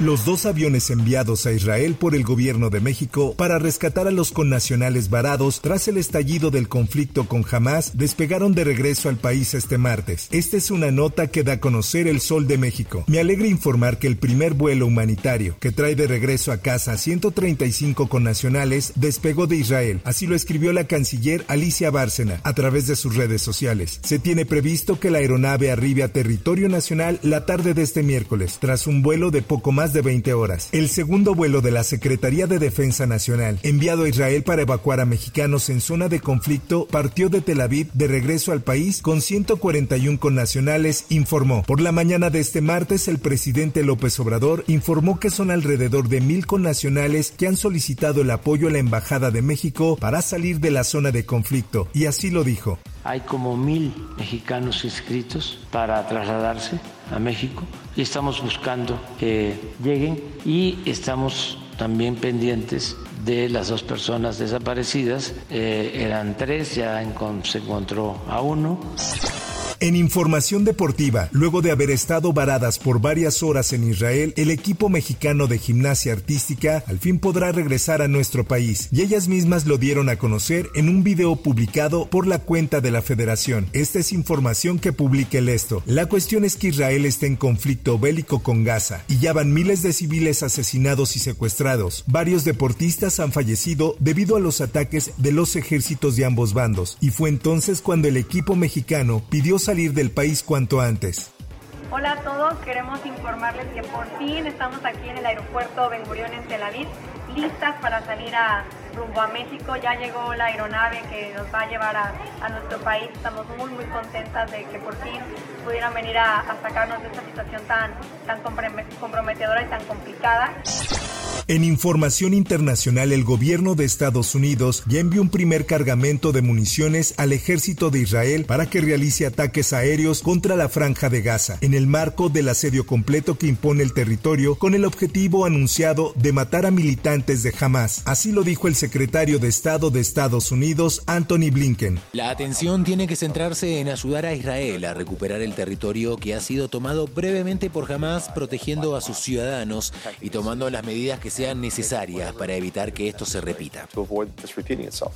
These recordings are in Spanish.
Los dos aviones enviados a Israel por el gobierno de México para rescatar a los connacionales varados tras el estallido del conflicto con Hamas despegaron de regreso al país este martes. Esta es una nota que da a conocer el Sol de México. Me alegra informar que el primer vuelo humanitario que trae de regreso a casa a 135 connacionales despegó de Israel. Así lo escribió la canciller Alicia Bárcena a través de sus redes sociales. Se tiene previsto que la aeronave arribe a territorio nacional la tarde de este miércoles, tras un vuelo de poco más de 20 horas. El segundo vuelo de la Secretaría de Defensa Nacional, enviado a Israel para evacuar a mexicanos en zona de conflicto, partió de Tel Aviv de regreso al país con 141 connacionales, informó. Por la mañana de este martes, el presidente López Obrador informó que son alrededor de mil connacionales que han solicitado el apoyo a la Embajada de México para salir de la zona de conflicto, y así lo dijo. Hay como mil mexicanos inscritos para trasladarse a México y estamos buscando que lleguen y estamos también pendientes de las dos personas desaparecidas. Eh, eran tres, ya se encontró a uno. En información deportiva, luego de haber estado varadas por varias horas en Israel, el equipo mexicano de gimnasia artística al fin podrá regresar a nuestro país y ellas mismas lo dieron a conocer en un video publicado por la cuenta de la federación. Esta es información que publica el esto. La cuestión es que Israel está en conflicto bélico con Gaza y ya van miles de civiles asesinados y secuestrados. Varios deportistas han fallecido debido a los ataques de los ejércitos de ambos bandos y fue entonces cuando el equipo mexicano pidió salir del país cuanto antes. Hola a todos, queremos informarles que por fin estamos aquí en el aeropuerto Ben Gurion en Tel Aviv, listas para salir a rumbo a México. Ya llegó la aeronave que nos va a llevar a, a nuestro país. Estamos muy muy contentas de que por fin pudieran venir a, a sacarnos de esta situación tan, tan comprometedora y tan complicada. En información internacional, el gobierno de Estados Unidos ya envió un primer cargamento de municiones al ejército de Israel para que realice ataques aéreos contra la franja de Gaza, en el marco del asedio completo que impone el territorio con el objetivo anunciado de matar a militantes de Hamas. Así lo dijo el secretario de Estado de Estados Unidos, Anthony Blinken. La atención tiene que centrarse en ayudar a Israel a recuperar el territorio que ha sido tomado brevemente por Hamas, protegiendo a sus ciudadanos y tomando las medidas que sean necesarias para evitar que esto se repita.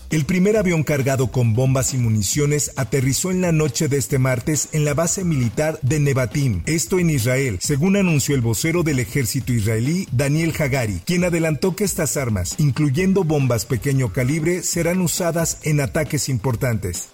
El primer avión cargado con bombas y municiones aterrizó en la noche de este martes en la base militar de Nevatim, esto en Israel, según anunció el vocero del ejército israelí, Daniel Hagari, quien adelantó que estas armas, incluyendo bombas pequeño calibre, serán usadas en ataques importantes.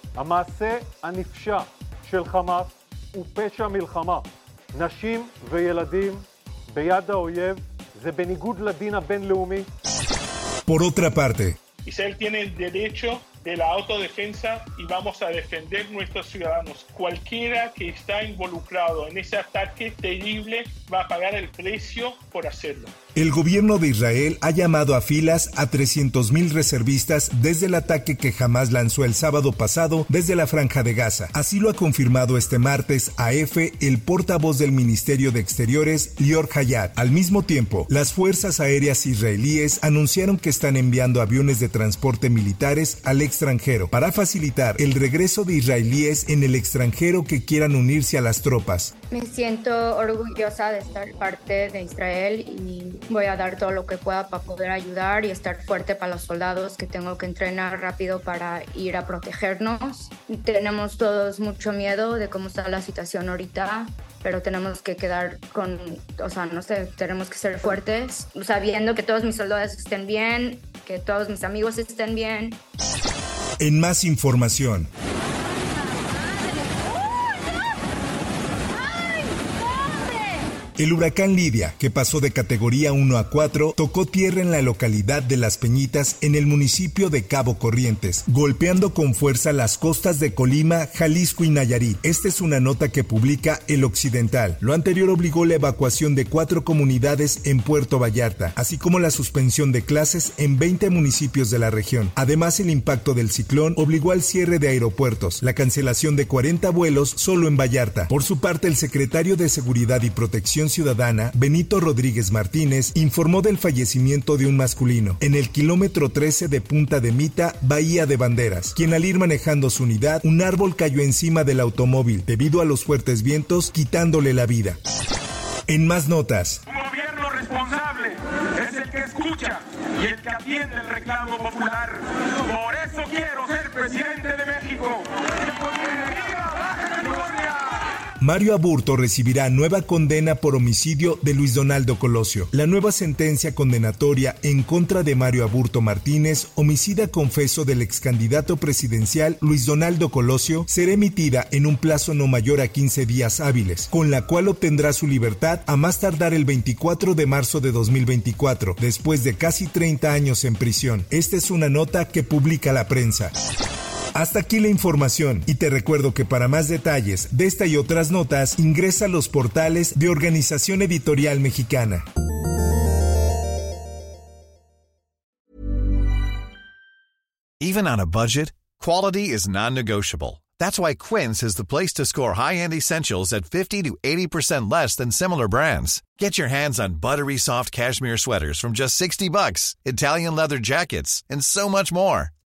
Por otra parte, Israel tiene el derecho de la autodefensa y vamos a defender nuestros ciudadanos. Cualquiera que está involucrado en ese ataque terrible va a pagar el precio por hacerlo. El gobierno de Israel ha llamado a filas a 300.000 reservistas desde el ataque que jamás lanzó el sábado pasado desde la franja de Gaza. Así lo ha confirmado este martes a EFE el portavoz del Ministerio de Exteriores, Lior Hayat. Al mismo tiempo, las fuerzas aéreas israelíes anunciaron que están enviando aviones de transporte militares al extranjero para facilitar el regreso de israelíes en el extranjero que quieran unirse a las tropas. Me siento orgullosa de estar parte de Israel y voy a dar todo lo que pueda para poder ayudar y estar fuerte para los soldados que tengo que entrenar rápido para ir a protegernos. Tenemos todos mucho miedo de cómo está la situación ahorita, pero tenemos que quedar con, o sea, no sé, tenemos que ser fuertes, sabiendo que todos mis soldados estén bien, que todos mis amigos estén bien. En más información. El huracán Lidia, que pasó de categoría 1 a 4, tocó tierra en la localidad de Las Peñitas en el municipio de Cabo Corrientes, golpeando con fuerza las costas de Colima, Jalisco y Nayarit. Esta es una nota que publica El Occidental. Lo anterior obligó la evacuación de cuatro comunidades en Puerto Vallarta, así como la suspensión de clases en 20 municipios de la región. Además, el impacto del ciclón obligó al cierre de aeropuertos, la cancelación de 40 vuelos solo en Vallarta. Por su parte, el secretario de Seguridad y Protección Ciudadana, Benito Rodríguez Martínez, informó del fallecimiento de un masculino en el kilómetro 13 de Punta de Mita, Bahía de Banderas, quien al ir manejando su unidad, un árbol cayó encima del automóvil debido a los fuertes vientos, quitándole la vida. En más notas. Un gobierno responsable es el que escucha y el que atiende el reclamo popular. Por eso quiero Mario Aburto recibirá nueva condena por homicidio de Luis Donaldo Colosio. La nueva sentencia condenatoria en contra de Mario Aburto Martínez, homicida confeso del ex candidato presidencial Luis Donaldo Colosio, será emitida en un plazo no mayor a 15 días hábiles, con la cual obtendrá su libertad a más tardar el 24 de marzo de 2024, después de casi 30 años en prisión. Esta es una nota que publica la prensa. Hasta aquí la información y te recuerdo que para más detalles de esta y otras notas ingresa a los portales de Organización Editorial Mexicana. Even on a budget, quality is non-negotiable. That's why Quince is the place to score high-end essentials at 50 to 80% less than similar brands. Get your hands on buttery soft cashmere sweaters from just 60 bucks, Italian leather jackets, and so much more.